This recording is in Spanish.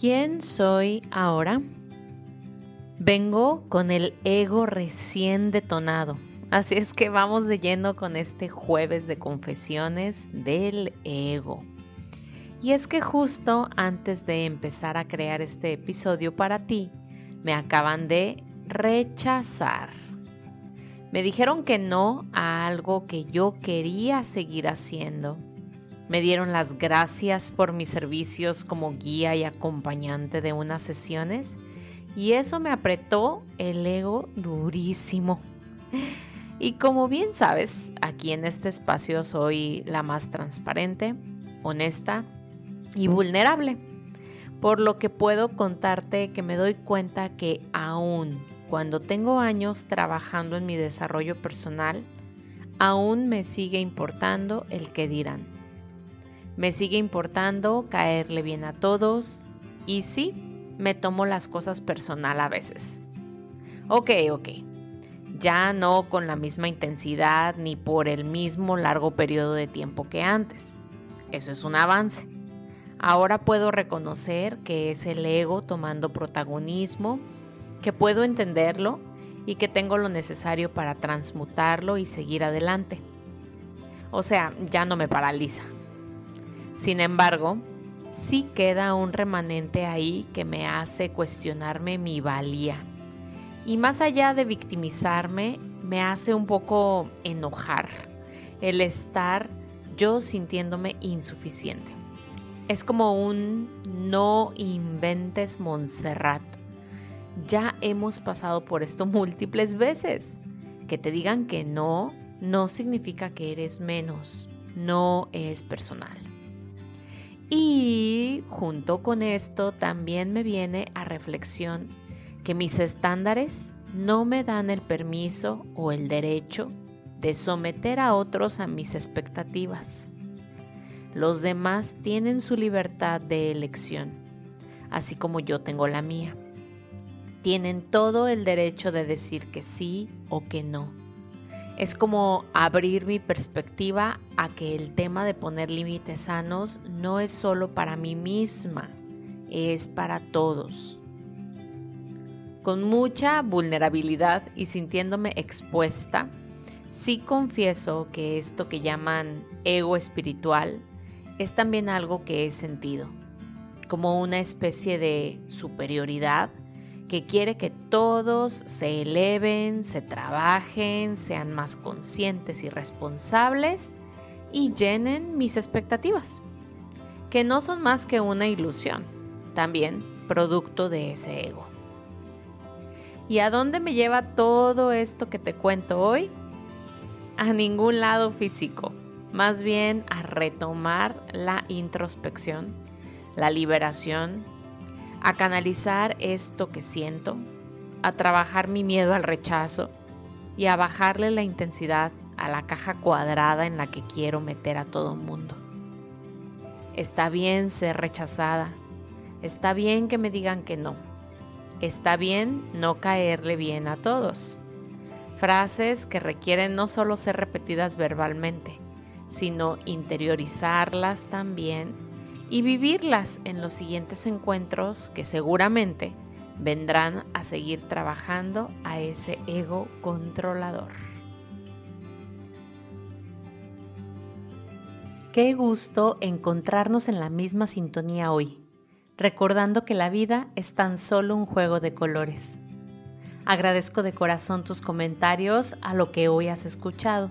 ¿Quién soy ahora? Vengo con el ego recién detonado. Así es que vamos de lleno con este jueves de confesiones del ego. Y es que justo antes de empezar a crear este episodio para ti, me acaban de rechazar. Me dijeron que no a algo que yo quería seguir haciendo me dieron las gracias por mis servicios como guía y acompañante de unas sesiones y eso me apretó el ego durísimo. Y como bien sabes, aquí en este espacio soy la más transparente, honesta y vulnerable, por lo que puedo contarte que me doy cuenta que aún cuando tengo años trabajando en mi desarrollo personal, aún me sigue importando el que dirán me sigue importando caerle bien a todos y sí, me tomo las cosas personal a veces. Ok, ok. Ya no con la misma intensidad ni por el mismo largo periodo de tiempo que antes. Eso es un avance. Ahora puedo reconocer que es el ego tomando protagonismo, que puedo entenderlo y que tengo lo necesario para transmutarlo y seguir adelante. O sea, ya no me paraliza. Sin embargo, sí queda un remanente ahí que me hace cuestionarme mi valía. Y más allá de victimizarme, me hace un poco enojar el estar yo sintiéndome insuficiente. Es como un no inventes Montserrat. Ya hemos pasado por esto múltiples veces. Que te digan que no no significa que eres menos, no es personal. Y junto con esto también me viene a reflexión que mis estándares no me dan el permiso o el derecho de someter a otros a mis expectativas. Los demás tienen su libertad de elección, así como yo tengo la mía. Tienen todo el derecho de decir que sí o que no es como abrir mi perspectiva a que el tema de poner límites sanos no es solo para mí misma, es para todos. Con mucha vulnerabilidad y sintiéndome expuesta, sí confieso que esto que llaman ego espiritual es también algo que he sentido, como una especie de superioridad que quiere que todos se eleven, se trabajen, sean más conscientes y responsables y llenen mis expectativas, que no son más que una ilusión, también producto de ese ego. ¿Y a dónde me lleva todo esto que te cuento hoy? A ningún lado físico, más bien a retomar la introspección, la liberación a canalizar esto que siento, a trabajar mi miedo al rechazo y a bajarle la intensidad a la caja cuadrada en la que quiero meter a todo el mundo. Está bien ser rechazada, está bien que me digan que no, está bien no caerle bien a todos. Frases que requieren no solo ser repetidas verbalmente, sino interiorizarlas también y vivirlas en los siguientes encuentros que seguramente vendrán a seguir trabajando a ese ego controlador. Qué gusto encontrarnos en la misma sintonía hoy, recordando que la vida es tan solo un juego de colores. Agradezco de corazón tus comentarios a lo que hoy has escuchado